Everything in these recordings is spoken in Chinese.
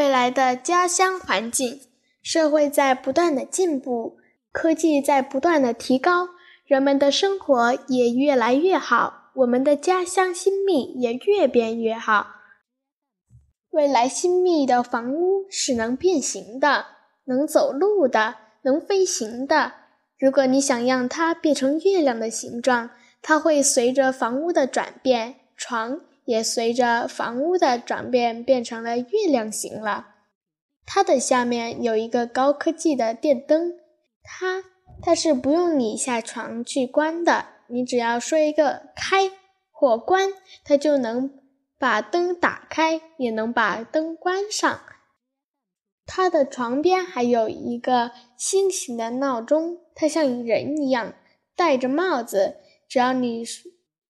未来的家乡环境，社会在不断的进步，科技在不断的提高，人们的生活也越来越好，我们的家乡新密也越变越好。未来新密的房屋是能变形的，能走路的，能飞行的。如果你想让它变成月亮的形状，它会随着房屋的转变，床也随着房屋的转变变成了月亮形了。它的下面有一个高科技的电灯，它它是不用你下床去关的，你只要说一个开或关，它就能把灯打开，也能把灯关上。它的床边还有一个星形的闹钟，它像人一样戴着帽子。只要你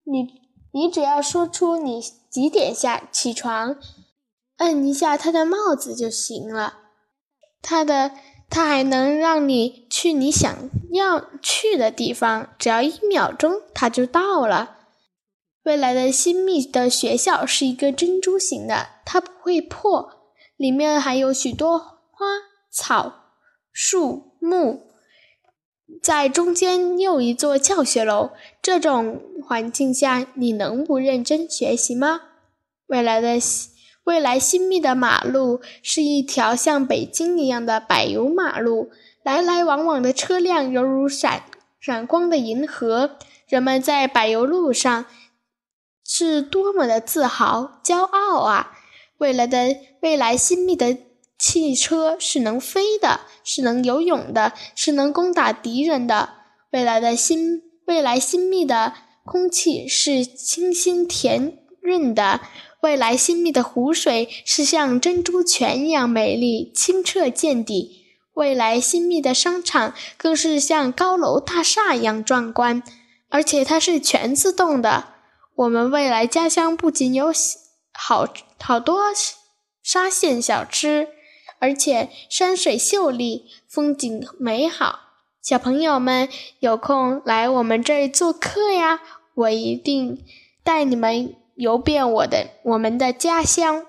你你只要说出你几点下起床，摁一下它的帽子就行了。它的它还能让你去你想要去的地方，只要一秒钟它就到了。未来的新密的学校是一个珍珠形的，它不会破。里面还有许多花草树木，在中间又一座教学楼。这种环境下，你能不认真学习吗？未来的未来新密的马路是一条像北京一样的柏油马路，来来往往的车辆犹如闪闪光的银河。人们在柏油路上是多么的自豪、骄傲啊！未来的未来新密的汽车是能飞的，是能游泳的，是能攻打敌人的。未来的新未来新密的空气是清新甜润的，未来新密的湖水是像珍珠泉一样美丽清澈见底。未来新密的商场更是像高楼大厦一样壮观，而且它是全自动的。我们未来家乡不仅有。好好多沙县小吃，而且山水秀丽，风景美好。小朋友们有空来我们这儿做客呀，我一定带你们游遍我的我们的家乡。